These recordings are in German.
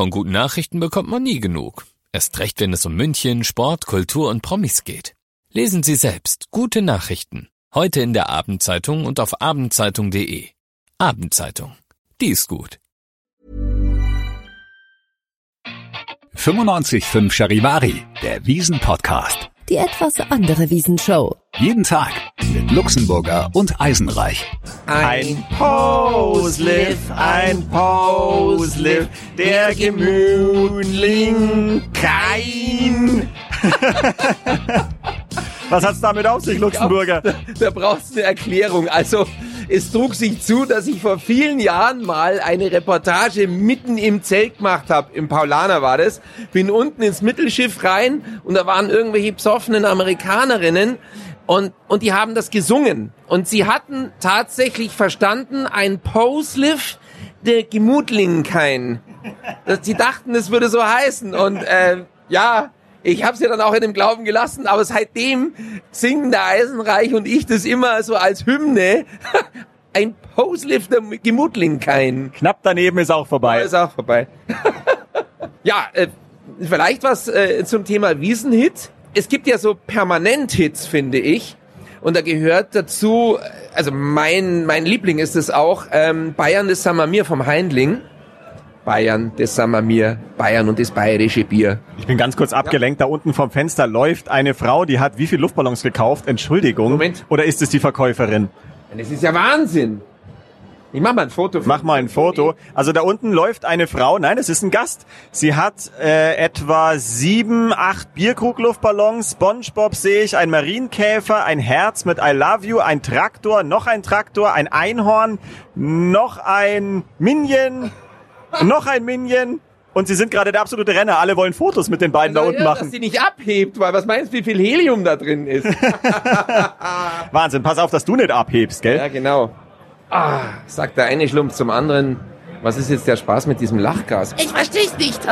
Von guten Nachrichten bekommt man nie genug. Erst recht, wenn es um München, Sport, Kultur und Promis geht. Lesen Sie selbst gute Nachrichten. Heute in der Abendzeitung und auf abendzeitung.de. Abendzeitung. Die ist gut. 95.5 Charivari, der Wiesen-Podcast. Die etwas andere Wiesenshow. Jeden Tag mit Luxemburger und Eisenreich. Ein Posliff, ein Posliff, der Gemütling kein. Was hat's damit auf sich, Luxemburger? Da, da brauchst du eine Erklärung. Also, es trug sich zu, dass ich vor vielen Jahren mal eine Reportage mitten im Zelt gemacht habe. Im Paulaner war das. Bin unten ins Mittelschiff rein und da waren irgendwelche besoffenen Amerikanerinnen und, und die haben das gesungen. Und sie hatten tatsächlich verstanden, ein Posliff der Gemutlingen kein. Sie dachten, es würde so heißen. Und äh, ja, ich habe sie dann auch in dem Glauben gelassen, aber seitdem singen der Eisenreich und ich das immer so als Hymne. Ein Poslift der Gemutling kein. Knapp daneben ist auch vorbei. Ist auch vorbei. ja, äh, vielleicht was äh, zum Thema Wiesenhit. Es gibt ja so Permanent-Hits, finde ich. Und da gehört dazu, also mein, mein Liebling ist es auch, ähm, Bayern des Samamir vom Heindling. Bayern, das sind wir mir, Bayern und das bayerische Bier. Ich bin ganz kurz abgelenkt. Da unten vom Fenster läuft eine Frau, die hat wie viel Luftballons gekauft? Entschuldigung. Moment. Oder ist es die Verkäuferin? Das ist ja Wahnsinn. Ich mach mal ein Foto. Mach mal ein Foto. Also da unten läuft eine Frau, nein, es ist ein Gast. Sie hat äh, etwa sieben, acht Bierkrugluftballons, Spongebob sehe ich, ein Marienkäfer, ein Herz mit I Love You, ein Traktor, noch ein Traktor, ein Einhorn, noch ein Minion, noch ein Minion. Und sie sind gerade der absolute Renner. Alle wollen Fotos mit den beiden da unten ja, machen. Dass sie nicht abhebt, weil was meinst du, wie viel Helium da drin ist? Wahnsinn, pass auf, dass du nicht abhebst, gell? ja, genau. Ah, sagt der eine Schlumpf zum anderen. Was ist jetzt der Spaß mit diesem Lachgas? Ich versteh's nicht.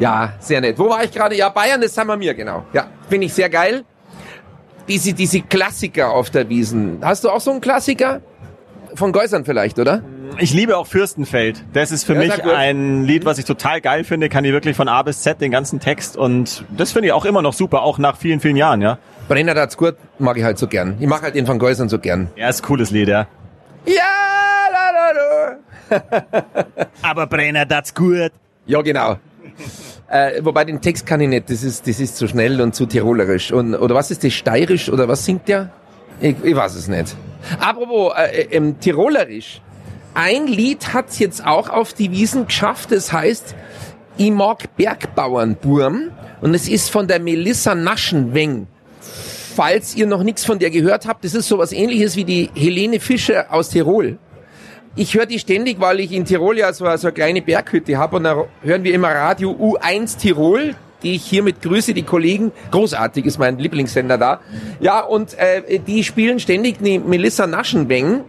Ja, sehr nett. Wo war ich gerade? Ja, Bayern, das haben wir mir, genau. Ja, finde ich sehr geil. Diese, diese Klassiker auf der Wiesen. Hast du auch so einen Klassiker? Von Geusern vielleicht, oder? Ich liebe auch Fürstenfeld. Das ist für Ja, mich ein Lied, was ich total geil finde. Kann ich wirklich von A bis Z den ganzen Text und das finde ich auch immer noch super, auch nach vielen, vielen Jahren, ja. Brenner das gut, mag ich halt so gern. Ich mag halt den von Geusern so gern. Ja, ist ein cooles Lied, ja. Ja, la, la, la. Aber Brenner, das gut. Ja, genau. Äh, wobei den Text kann ich nicht, das ist, das ist zu schnell und zu tirolerisch. Und, oder was ist das, steirisch oder was singt der? Ich, ich weiß es nicht. Apropos, äh, äh, ähm, tirolerisch. Ein Lied hat's jetzt auch auf die Wiesen geschafft, das heißt, ich mag Bergbauernburm und es ist von der Melissa Naschenweng. Falls ihr noch nichts von der gehört habt, das ist sowas ähnliches wie die Helene Fischer aus Tirol. Ich höre die ständig, weil ich in Tirol ja so, so eine kleine Berghütte habe und da hören wir immer Radio U1 Tirol, die ich hiermit grüße, die Kollegen. Großartig ist mein Lieblingssender da. Ja, und äh, die spielen ständig die Melissa Naschenweng.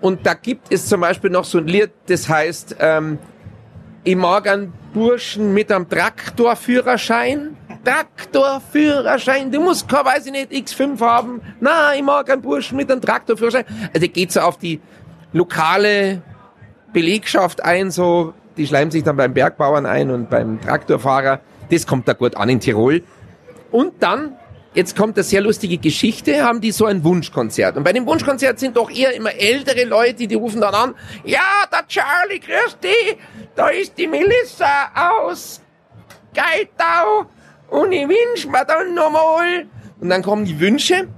Und da gibt es zum Beispiel noch so ein Lied, das heißt, ähm, ich mag einen Burschen mit einem Traktorführerschein. Traktorführerschein, du musst kein, weiß ich nicht, X5 haben. Na, ich mag einen Burschen mit einem Traktorführerschein. Also geht so auf die lokale Belegschaft ein, so, die schleimen sich dann beim Bergbauern ein und beim Traktorfahrer. Das kommt da gut an in Tirol. Und dann, jetzt kommt eine sehr lustige Geschichte, haben die so ein Wunschkonzert. Und bei dem Wunschkonzert sind doch eher immer ältere Leute, die rufen dann an, ja, der Charlie, grüß dich, da ist die Melissa aus Geitau und ich wünsch mir dann nochmal. Und dann kommen die Wünsche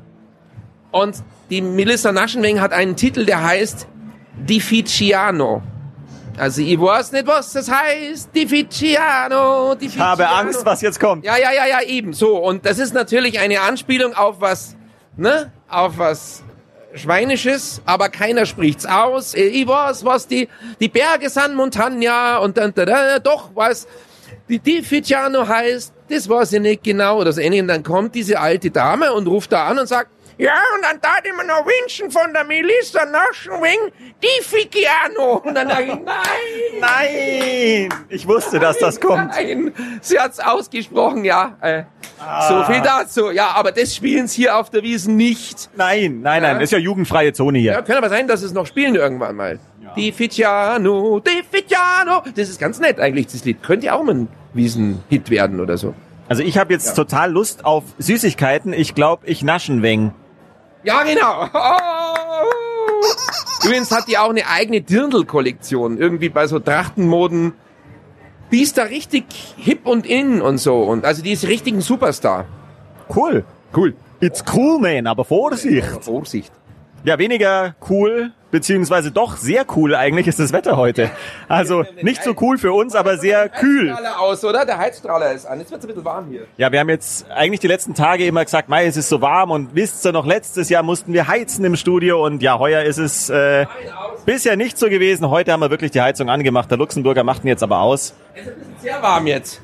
und die Melissa Naschenweng hat einen Titel, der heißt Difficiano. Also ich weiß nicht, was das heißt. Difficiano, Difficiano. Ich habe Angst, was jetzt kommt. Ja, ja, ja, ja, eben. So, und das ist natürlich eine Anspielung auf was, ne? Auf was Schweinisches, aber keiner spricht's aus. Ich weiß, was die, die Berge sind Montagna und dann, da, da, doch, was die Difficiano heißt, das weiß ich nicht genau oder so ähnlich. Und dann kommt diese alte Dame und ruft da an und sagt, ja, und dann tat ich mir noch wünschen von der Melissa Naschenwing, Difficiano. Und dann sag ich, nein. Nein! Ich wusste, dass das kommt. Nein, sie hat's ausgesprochen, ja. Äh, So viel dazu. Ja, aber das spielen sie hier auf der Wiesen nicht. Nein, nein, nein, Ja. ist ja jugendfreie Zone Ja, hier. kann aber sein, dass sie es noch spielen irgendwann mal. Di Ficiano, Di Ficiano. Das ist ganz nett eigentlich, das Lied. Könnte ja auch mal ein Wiesenhit werden oder so. Also ich habe jetzt total Lust auf Süßigkeiten. Ich glaube, ich naschen weng. Ja, genau. Oh. Übrigens hat die auch eine eigene Dirndl-Kollektion. Irgendwie bei so Trachtenmoden. Die ist da richtig hip und in und so. Und also die ist richtig ein Superstar. Cool. Cool. It's cool, man, aber Vorsicht. Vorsicht. Ja, weniger cool, beziehungsweise doch sehr cool eigentlich ist das Wetter heute. Also nicht so cool für uns, aber sehr kühl. Aus, oder? Der Heizstrahler ist an. Jetzt wird's ein bisschen warm hier. Ja, wir haben jetzt eigentlich die letzten Tage immer gesagt, Mai, es ist so warm und wisst ihr noch, letztes Jahr mussten wir heizen im Studio und ja, heuer ist es äh, bisher nicht so gewesen. Heute haben wir wirklich die Heizung angemacht. Der Luxemburger macht ihn jetzt aber aus. Es ist ein bisschen sehr warm jetzt.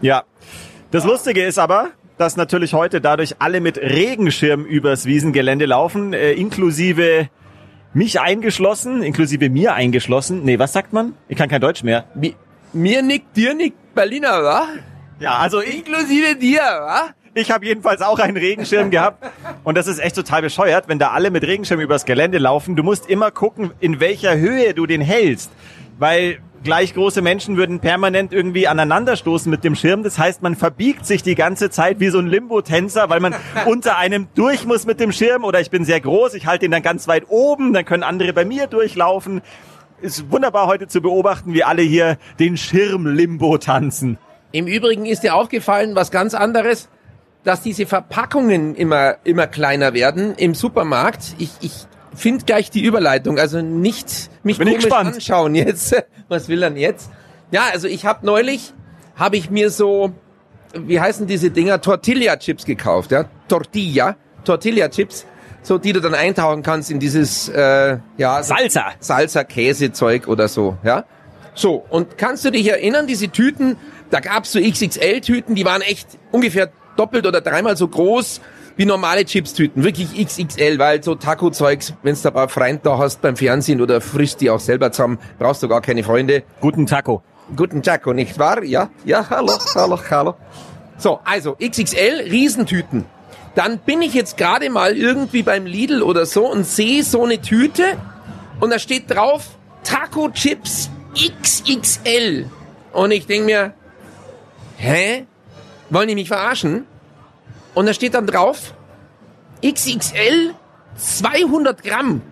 Ja. Das Lustige ist aber, dass natürlich heute dadurch alle mit Regenschirm übers Wiesengelände laufen, äh, inklusive mich eingeschlossen, inklusive mir eingeschlossen. Nee, was sagt man? Ich kann kein Deutsch mehr. Mi mir nickt, dir nickt Berliner, wa? Ja, also Inklusive dir, wa? ich habe jedenfalls auch einen Regenschirm gehabt und das ist echt total bescheuert, wenn da alle mit Regenschirm übers Gelände laufen. Du musst immer gucken, in welcher Höhe du den hältst, weil gleich große Menschen würden permanent irgendwie aneinanderstoßen mit dem Schirm. Das heißt, man verbiegt sich die ganze Zeit wie so ein Limbo-Tänzer, weil man unter einem durch muss mit dem Schirm oder ich bin sehr groß, ich halte ihn dann ganz weit oben, dann können andere bei mir durchlaufen. Ist wunderbar heute zu beobachten, wie alle hier den Schirm-Limbo tanzen. Im Übrigen ist dir aufgefallen, was ganz anderes, dass diese Verpackungen immer, immer kleiner werden im Supermarkt. Ich, ich finde gleich die Überleitung, also nicht mich Bin ich komisch anschauen jetzt. Was will denn jetzt? Ja, also ich habe neulich, habe ich mir so, wie heißen diese Dinger, Tortilla-Chips gekauft, ja, Tortilla, Tortilla-Chips, so die du dann eintauchen kannst in dieses, äh, ja, Salsa. Salsa-Käsezeug oder so, ja. So, und kannst du dich erinnern, diese Tüten, da gab's so XXL-Tüten, die waren echt ungefähr doppelt oder dreimal so groß wie normale Chips-Tüten. Wirklich XXL, weil so Taco-Zeugs, wenn's da ein paar Freunde da hast beim Fernsehen oder frisst die auch selber zusammen, brauchst du gar keine Freunde. Guten Taco. Guten Taco, nicht wahr? Ja, ja, hallo, hallo, hallo. So, also XXL, Riesentüten. Dann bin ich jetzt gerade mal irgendwie beim Lidl oder so und sehe so eine Tüte und da steht drauf Taco Chips XXL. Und ich denke mir, hä? Wollen die mich verarschen? Und da steht dann drauf XXL 200 Gramm.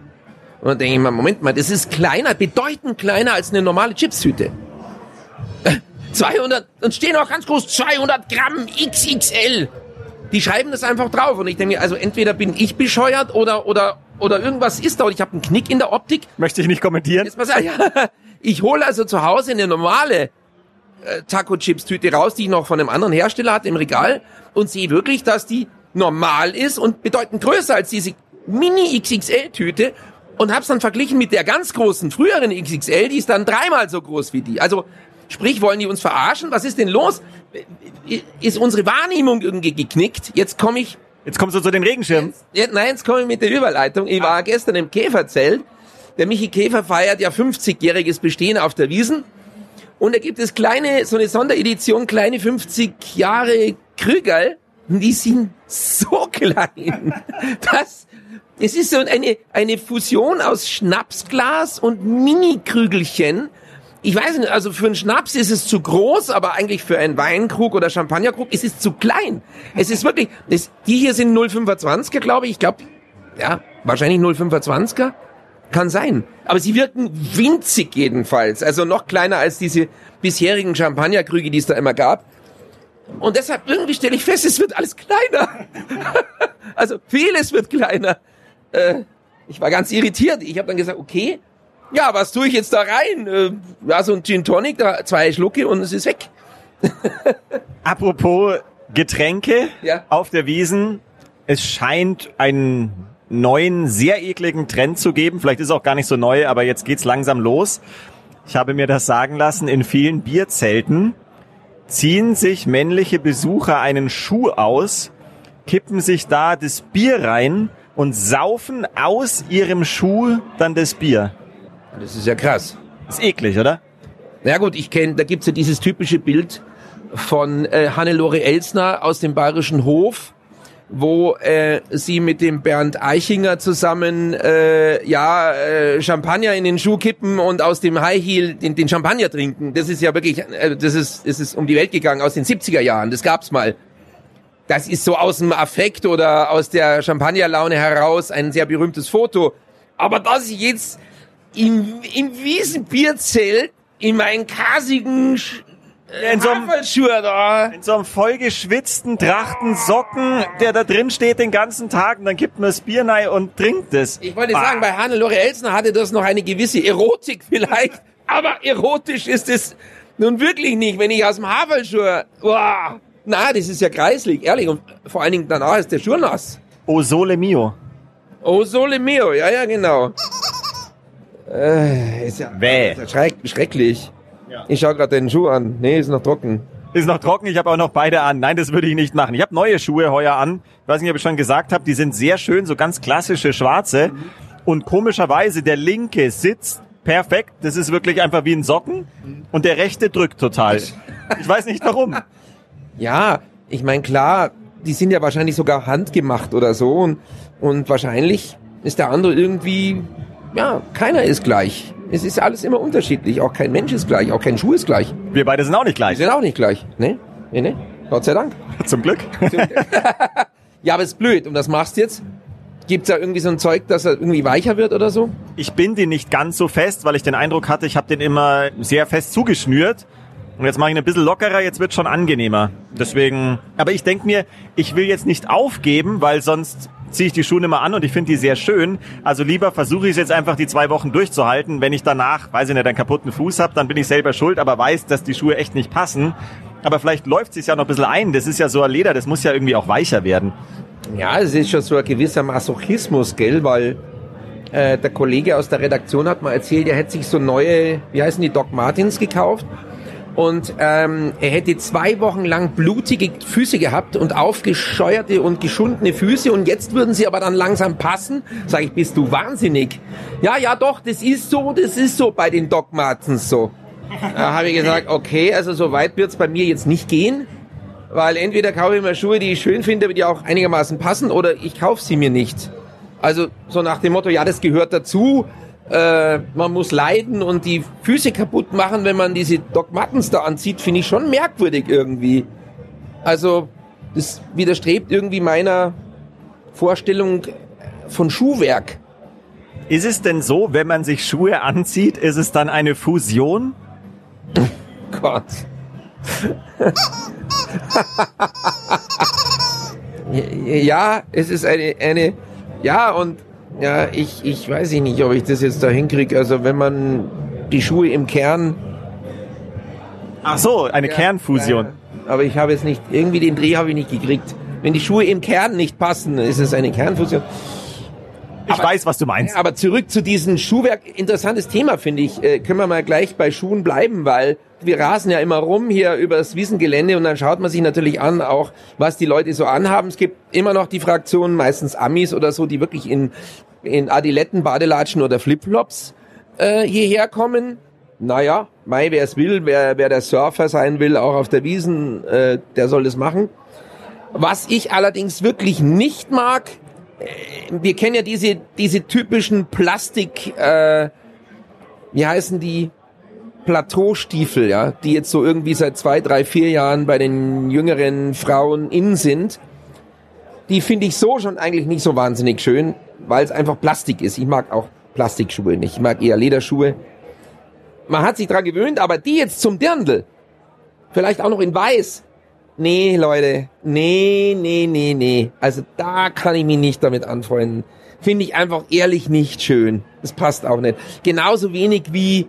Und dann denke ich mir, Moment mal, das ist kleiner, bedeutend kleiner als eine normale Chipstüte. 200, und stehen auch ganz groß 200 Gramm XXL. Die schreiben das einfach drauf und ich denke mir, also entweder bin ich bescheuert oder oder oder irgendwas ist da und ich habe einen Knick in der Optik. Möchte ich nicht kommentieren. Jetzt mal sagen, ja, ich hole also zu Hause eine normale äh, Taco Chips Tüte raus, die ich noch von einem anderen Hersteller hatte im Regal und sehe wirklich, dass die normal ist und bedeutend größer als diese Mini XXL Tüte und hab's dann verglichen mit der ganz großen früheren XXL, die ist dann dreimal so groß wie die. Also sprich, wollen die uns verarschen? Was ist denn los? Ist unsere Wahrnehmung irgendwie geknickt? Jetzt komme ich Jetzt kommst du zu den Regenschirmen. ja, nein, jetzt komme ich mit der Überleitung. Ich war gestern im Käferzelt. Der Michi Käfer feiert ja 50-jähriges Bestehen auf der Wiesen. Und da gibt es kleine, so eine Sonderedition, kleine 50 Jahre Krügerl. Und die sind so klein. Das, es ist so eine, eine Fusion aus Schnapsglas und Mini-Krügelchen. Ich weiß nicht, also für einen Schnaps ist es zu groß, aber eigentlich für einen Weinkrug oder Champagnerkrug ist es zu klein. Es ist wirklich, es, die hier sind 0,25er, glaube ich. Ich glaube, ja, wahrscheinlich 0,25er. Kann sein. Aber sie wirken winzig jedenfalls. Also noch kleiner als diese bisherigen Champagnerkrüge, die es da immer gab. Und deshalb irgendwie stelle ich fest, es wird alles kleiner. also vieles wird kleiner. Äh, ich war ganz irritiert. Ich habe dann gesagt, okay, ja, was tue ich jetzt da rein? Äh, ja, so ein Gin Tonic, da zwei Schlucke und es ist weg. Apropos Getränke Ja. auf der Wiesen. Es scheint einen neuen, sehr ekligen Trend zu geben. Vielleicht ist es auch gar nicht so neu, aber jetzt geht's langsam los. Ich habe mir das sagen lassen, in vielen Bierzelten ziehen sich männliche Besucher einen Schuh aus, kippen sich da das Bier rein und saufen aus ihrem Schuh dann das Bier. Das ist ja krass. Ist eklig, oder? Na ja, gut, ich kenne, da gibt's ja dieses typische Bild von äh, Hannelore Elsner aus dem Bayerischen Hof, wo äh, sie mit dem Bernd Eichinger zusammen äh, ja äh, Champagner in den Schuh kippen und aus dem High Heel den, den Champagner trinken. Das ist ja wirklich, äh, das ist, es ist um die Welt gegangen aus den 70er Jahren. Das gab's mal. Das ist so aus dem Affekt oder aus der Champagnerlaune heraus ein sehr berühmtes Foto. Aber dass ich jetzt im, im Wiesenbierzelt in meinen kasigen In so einem, in so einem vollgeschwitzten Trachtensocken, der da drin steht den ganzen Tag und dann gibt man das Bier rein und trinkt es. Ich wollte Ah. sagen, bei Hannelore Elsner hatte das noch eine gewisse Erotik vielleicht, aber erotisch ist es nun wirklich nicht, wenn ich aus dem Haferschuh, wow, na, das ist ja kreislig, ehrlich, und vor allen Dingen danach ist der Schuh nass. O Sole Mio. Oh, sole mio, ja, ja, genau. Äh, ist ja, Bäh. ist ja schreck, Ich schau gerade den Schuh an. Nee, ist noch trocken. Ist noch trocken, ich habe auch noch beide an. Nein, das würde ich nicht machen. Ich habe neue Schuhe heuer an. Ich weiß nicht, ob ich schon gesagt habe, die sind sehr schön, so ganz klassische schwarze. Und komischerweise, der linke sitzt perfekt. Das ist wirklich einfach wie ein Socken. Und der rechte drückt total. Ich weiß nicht warum. Ja, ich meine, klar, die sind ja wahrscheinlich sogar handgemacht oder so und, und wahrscheinlich ist der andere irgendwie, ja, keiner ist gleich. Es ist alles immer unterschiedlich. Auch kein Mensch ist gleich, auch kein Schuh ist gleich. Wir beide sind auch nicht gleich. sind auch nicht gleich. Ne? Ne, ne? Gott sei Dank. Zum Glück. Ja, aber ist blöd. Und was machst du jetzt? Gibt's da irgendwie so ein Zeug, dass er irgendwie weicher wird oder so? Ich bin den nicht ganz so fest, weil ich den Eindruck hatte, ich habe den immer sehr fest zugeschnürt. Und jetzt mache ich ihn ein bisschen lockerer, jetzt wird schon angenehmer. Deswegen, aber ich denk mir, ich will jetzt nicht aufgeben, weil sonst ziehe ich die Schuhe immer an und ich finde die sehr schön. Also lieber versuche ich es jetzt einfach die zwei Wochen durchzuhalten. Wenn ich danach, weiß ich nicht, einen kaputten Fuß habe, dann bin ich selber schuld, aber weiß, dass die Schuhe echt nicht passen. Aber vielleicht läuft es ja noch ein bisschen ein. Das ist ja so ein Leder, das muss ja irgendwie auch weicher werden. Ja, es ist schon so ein gewisser Masochismus, gell, weil äh, der Kollege aus der Redaktion hat mal erzählt, er hätte sich so neue, wie heißen die, Doc Martens gekauft und ähm, er hätte zwei Wochen lang blutige Füße gehabt und aufgescheuerte und geschundene Füße und jetzt würden sie aber dann langsam passen. Sag ich, bist du wahnsinnig? Ja, ja, doch, das ist so, das ist so bei den Doc Martens so. Da habe ich gesagt, okay, also so weit wird's bei mir jetzt nicht gehen weil entweder kaufe ich mir Schuhe, die ich schön finde, die auch einigermaßen passen, oder ich kaufe sie mir nicht. Also so nach dem Motto, ja, das gehört dazu, äh, man muss leiden und die Füße kaputt machen, wenn man diese Doc Martens da anzieht, finde ich schon merkwürdig irgendwie. Also das widerstrebt irgendwie meiner Vorstellung von Schuhwerk. Ist es denn so, wenn man sich Schuhe anzieht, ist es dann eine Fusion? Gott. ja, es ist eine, eine, ja, und ja, ich, ich weiß nicht, ob ich das jetzt da hinkriege. Also wenn man die Schuhe im Kern. Ach so, eine Kernfusion. Ja, aber ich habe jetzt nicht, irgendwie den Dreh habe ich nicht gekriegt. Wenn die Schuhe im Kern nicht passen, ist es eine Kernfusion. Ich weiß, was du meinst. Ja, aber zurück zu diesem Schuhwerk. Interessantes Thema, finde ich. Äh, können wir mal gleich bei Schuhen bleiben, weil wir rasen ja immer rum hier übers Wiesengelände und dann schaut man sich natürlich an, auch was die Leute so anhaben. Es gibt immer noch die Fraktionen, meistens Amis oder so, die wirklich in, in Adiletten, Badelatschen oder Flipflops äh, hierher kommen. Naja, Mai, wer es will, wer, wer der Surfer sein will, auch auf der Wiesen, äh, der soll das machen. Was ich allerdings wirklich nicht mag, äh, wir kennen ja diese, diese typischen Plastik, äh, wie heißen die? Plateaustiefel, ja, die jetzt so irgendwie seit zwei, drei, vier Jahren bei den jüngeren Frauen in sind. Die finde ich so schon eigentlich nicht so wahnsinnig schön, weil es einfach Plastik ist. Ich mag auch Plastikschuhe nicht. Ich mag eher Lederschuhe. Man hat sich dran gewöhnt, aber die jetzt zum Dirndl, vielleicht auch noch in weiß. Nee, Leute, nee, nee, nee, nee. Also da kann ich mich nicht damit anfreunden. Finde ich einfach ehrlich nicht schön. Das passt auch nicht. Genauso wenig wie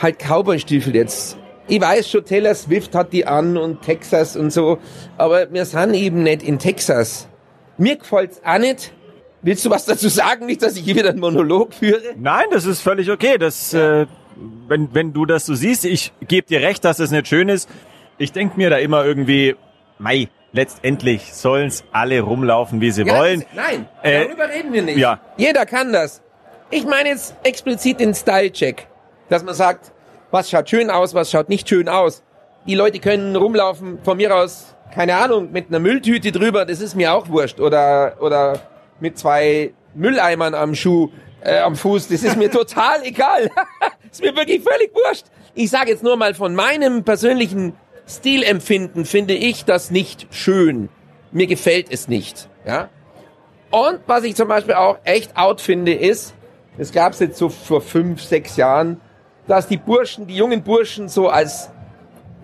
halt Cowboy-Stiefel jetzt. Ich weiß schon, Taylor Swift hat die an und Texas und so, aber wir sind eben nicht in Texas. Mir gefällt's auch nicht. Willst du was dazu sagen? Nicht, dass ich hier wieder einen Monolog führe? Nein, das ist völlig okay. Das, äh, wenn, wenn du das so siehst, ich gebe dir recht, dass es nicht schön ist. Ich denk mir da immer irgendwie, mei, letztendlich sollen's alle rumlaufen, wie sie Ja, wollen. das- Nein, Äh, darüber reden wir nicht. ja. Jeder kann das. Ich meine jetzt explizit den Style-Check. Dass man sagt, was schaut schön aus, was schaut nicht schön aus. Die Leute können rumlaufen, von mir aus, keine Ahnung, mit einer Mülltüte drüber, das ist mir auch wurscht. Oder, oder mit zwei Mülleimern am Schuh, äh, am Fuß, das ist mir total egal. ist mir wirklich völlig wurscht. Ich sage jetzt nur mal von meinem persönlichen Stilempfinden finde ich das nicht schön. Mir gefällt es nicht. Ja. Und was ich zum Beispiel auch echt out finde, ist, es gab es jetzt so vor fünf, sechs Jahren, dass die Burschen, die jungen Burschen so als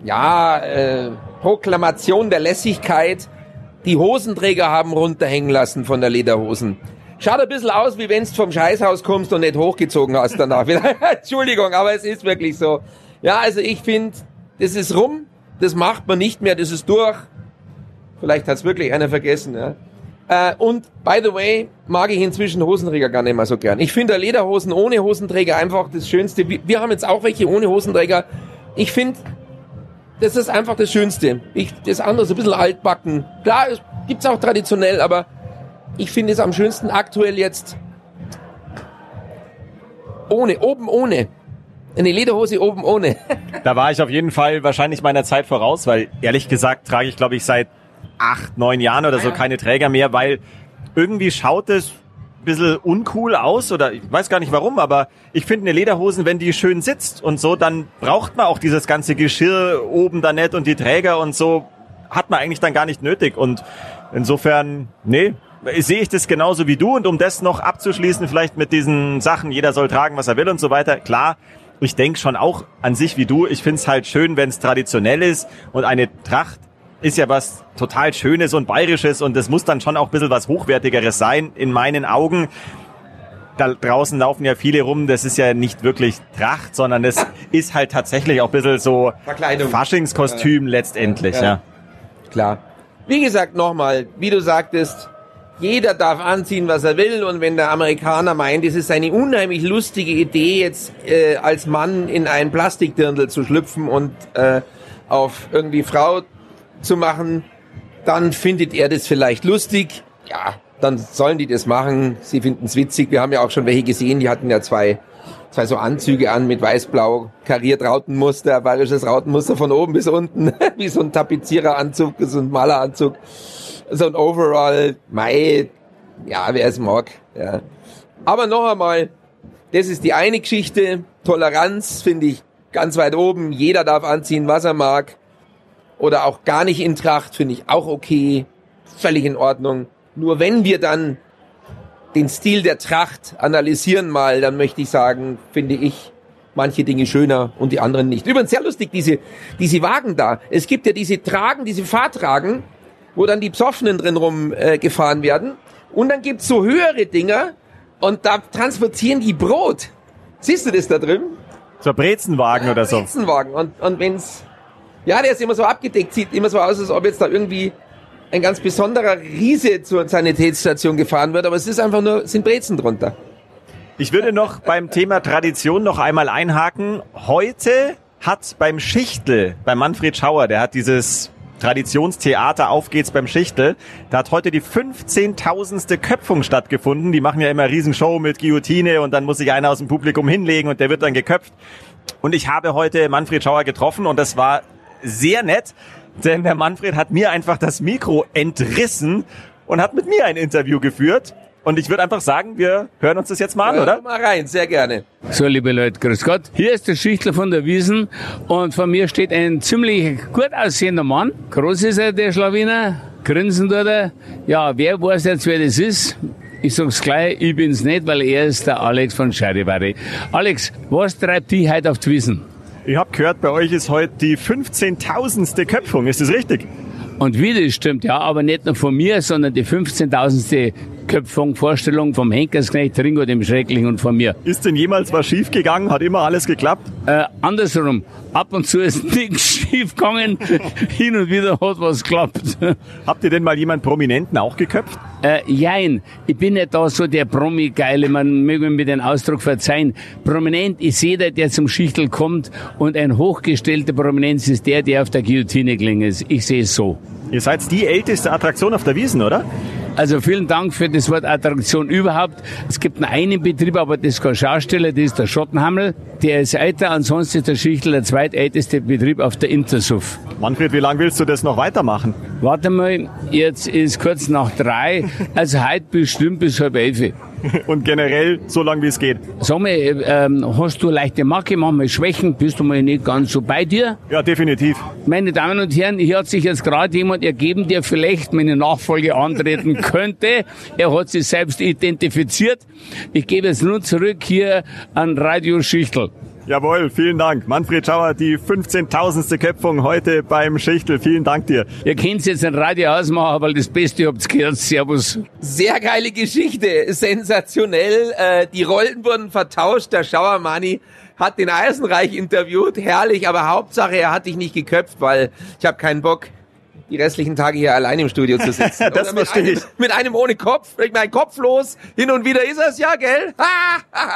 ja äh, Proklamation der Lässigkeit die Hosenträger haben runterhängen lassen von der Lederhosen. Schaut ein bisschen aus, wie wenn du vom Scheißhaus kommst und nicht hochgezogen hast danach. Entschuldigung, aber es ist wirklich so. Ja, also ich finde, das ist rum, das macht man nicht mehr, das ist durch. Vielleicht hat's wirklich einer vergessen. Ja. Äh, und by the way, mag ich inzwischen Hosenträger gar nicht mehr so gern. Ich finde Lederhosen ohne Hosenträger einfach das Schönste. Wir haben jetzt auch welche ohne Hosenträger. Ich finde, das ist einfach das Schönste. Ich, das andere ist ein bisschen altbacken. Klar, es gibt's auch traditionell, aber ich finde es am schönsten aktuell jetzt ohne, oben ohne. Eine Lederhose oben ohne. da war ich auf jeden Fall wahrscheinlich meiner Zeit voraus, weil ehrlich gesagt trage ich, glaube ich, seit acht, neun Jahren oder so keine Träger mehr, weil irgendwie schaut es ein bisschen uncool aus oder ich weiß gar nicht warum, aber ich finde eine Lederhosen, wenn die schön sitzt und so, dann braucht man auch dieses ganze Geschirr oben da nicht und die Träger und so hat man eigentlich dann gar nicht nötig. Und insofern, nee, sehe ich das genauso wie du. Und um das noch abzuschließen, vielleicht mit diesen Sachen, jeder soll tragen, was er will und so weiter, klar, ich denke schon auch an sich wie du, ich finde es halt schön, wenn es traditionell ist und eine Tracht ist ja was total Schönes und Bayerisches und es muss dann schon auch ein bisschen was Hochwertigeres sein, in meinen Augen. Da draußen laufen ja viele rum, das ist ja nicht wirklich Tracht, sondern es ist halt tatsächlich auch ein bisschen so Verkleidung. Faschingskostüm letztendlich, ja. ja. Klar. Wie gesagt, nochmal, wie du sagtest, jeder darf anziehen, was er will. Und wenn der Amerikaner meint, es ist eine unheimlich lustige Idee, jetzt äh, als Mann in ein Plastikdirndl zu schlüpfen und äh, auf irgendwie Frau zu machen, dann findet er das vielleicht lustig. Ja, dann sollen die das machen. Sie finden es witzig. Wir haben ja auch schon welche gesehen, die hatten ja zwei, zwei so Anzüge an mit weiß-blau kariert Rautenmuster, bayerisches Rautenmuster von oben bis unten, wie so ein Tapeziereranzug, so ein Maleranzug, so ein Overall. Mai, ja, wer es mag. Ja. Aber noch einmal, das ist die eine Geschichte. Toleranz finde ich ganz weit oben. Jeder darf anziehen, was er mag oder auch gar nicht in Tracht, finde ich auch okay, völlig in Ordnung. Nur wenn wir dann den Stil der Tracht analysieren mal, dann möchte ich sagen, finde ich manche Dinge schöner und die anderen nicht. Übrigens sehr lustig, diese, diese Wagen da. Es gibt ja diese Tragen, diese Fahrtragen, wo dann die Psoffenen drin rumgefahren äh, werden. Und dann gibt's so höhere Dinger und da transportieren die Brot. Siehst du das da drin? So Brezenwagen ja, oder so. Brezenwagen. Und, und wenn's ja, der ist immer so abgedeckt, sieht immer so aus, als ob jetzt da irgendwie ein ganz besonderer Riese zur Sanitätsstation gefahren wird, aber es ist einfach nur, sind Brezen drunter. Ich würde noch beim Thema Tradition noch einmal einhaken. Heute hat beim Schichtel, bei Manfred Schauer, der hat dieses Traditionstheater Auf geht's beim Schichtel. Da hat heute die 15.000. Köpfung stattgefunden. Die machen ja immer Riesenshow mit Guillotine und dann muss sich einer aus dem Publikum hinlegen und der wird dann geköpft. Und ich habe heute Manfred Schauer getroffen und das war sehr nett, denn der Manfred hat mir einfach das Mikro entrissen und hat mit mir ein Interview geführt. Und ich würde einfach sagen, wir hören uns das jetzt mal an, oder? Mal rein, sehr gerne. So, liebe Leute, grüß Gott. Hier ist der Schichtler von der Wiesen und vor mir steht ein ziemlich gut aussehender Mann. Groß ist er, der Schlawiner. Grinsen tut er. Ja, wer weiß jetzt, wer das ist? Ich sag's gleich, ich bin's nicht, weil er ist der Alex von Scheidebari. Alex, was treibt dich heute auf die Wiesen? Ich habe gehört, bei euch ist heute die 15.000. Köpfung. Ist das richtig? Und wie das stimmt, ja, aber nicht nur von mir, sondern die 15.000. Köpfung, Vorstellung vom Henkersknecht Ringo dem Schrecklichen und von mir. Ist denn jemals was schiefgegangen? Hat immer alles geklappt? Äh, andersrum. Ab und zu ist nichts schiefgegangen. Hin und wieder hat was geklappt. Habt ihr denn mal jemanden Prominenten auch geköpft? Äh, jein. Ich bin nicht da so der Promi-Geile. Man möge mir den Ausdruck verzeihen. Prominent ist jeder, der zum Schichtel kommt und ein hochgestellter Prominenz ist der, der auf der Guillotine ist. Ich sehe es so. Ihr seid die älteste Attraktion auf der Wiesen, oder? Also vielen Dank für das Wort Attraktion überhaupt. Es gibt nur einen Betrieb, aber das ist kein Schausteller, das ist der Schottenhammel. Der ist älter, ansonsten ist der Schichtel der zweitälteste Betrieb auf der Intersuff. Manfred, wie lange willst du das noch weitermachen? Warte mal, jetzt ist kurz nach drei, also heute bestimmt bis halb elf. Und generell so lange wie es geht. Sag mal, ähm, hast du leichte Macke, manchmal Schwächen? Bist du mal nicht ganz so bei dir? Ja, definitiv. Meine Damen und Herren, hier hat sich jetzt gerade jemand ergeben, der vielleicht meine Nachfolge antreten könnte. Er hat sich selbst identifiziert. Ich gebe es nun zurück hier an Radio Schichtel. Jawohl, vielen Dank. Manfred Schauer, die 15.000. Köpfung heute beim Schichtel. Vielen Dank dir. Ihr könnt jetzt ein Radio ausmachen, weil das Beste habt ihr gehört. Servus. Sehr geile Geschichte, sensationell. Äh, die Rollen wurden vertauscht. Der Schauermani hat den Eisenreich interviewt, herrlich, aber Hauptsache, er hat dich nicht geköpft, weil ich habe keinen Bock, die restlichen Tage hier allein im Studio zu sitzen. Das Oder mit einem, ich. Mit einem ohne Kopf, ich mein Kopf los, hin und wieder ist es ja, gell?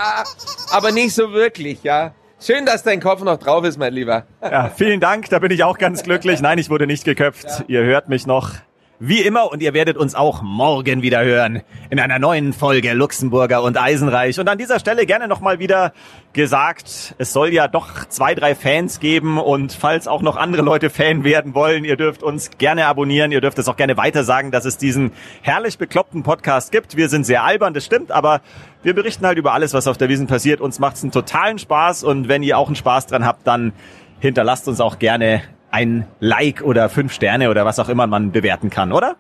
aber nicht so wirklich, ja. Schön, dass dein Kopf noch drauf ist, mein Lieber. Ja, vielen Dank, da bin ich auch ganz glücklich. Nein, ich wurde nicht geköpft. Ihr hört mich noch wie immer und ihr werdet uns auch morgen wieder hören in einer neuen Folge Luxemburger und Eisenreich. Und an dieser Stelle gerne nochmal wieder gesagt, es soll ja doch zwei, drei Fans geben und falls auch noch andere Leute Fan werden wollen, ihr dürft uns gerne abonnieren, ihr dürft es auch gerne weiter sagen, dass es diesen herrlich bekloppten Podcast gibt. Wir sind sehr albern, das stimmt, aber wir berichten halt über alles, was auf der Wiesen passiert. Uns macht's einen totalen Spaß und wenn ihr auch einen Spaß dran habt, dann hinterlasst uns auch gerne ein Like oder fünf Sterne oder was auch immer man bewerten kann, oder?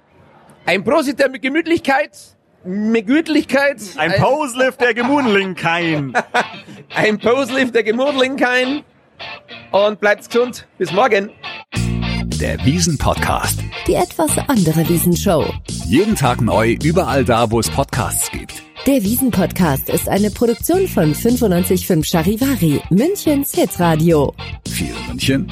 Ein Prosit der Gemütlichkeit, mit Gütlichkeit. Ein Poselift der Gemunlinkein. Ein Poselift der Gemurlinkein. Und bleibt's gesund. Bis morgen. Der Wiesen-Podcast. Die etwas andere Wiesenshow. Jeden Tag neu, überall da, wo es Podcasts gibt. Der Wiesen-Podcast ist eine Produktion von 955 Charivari, Münchens Hitradio. Viel München,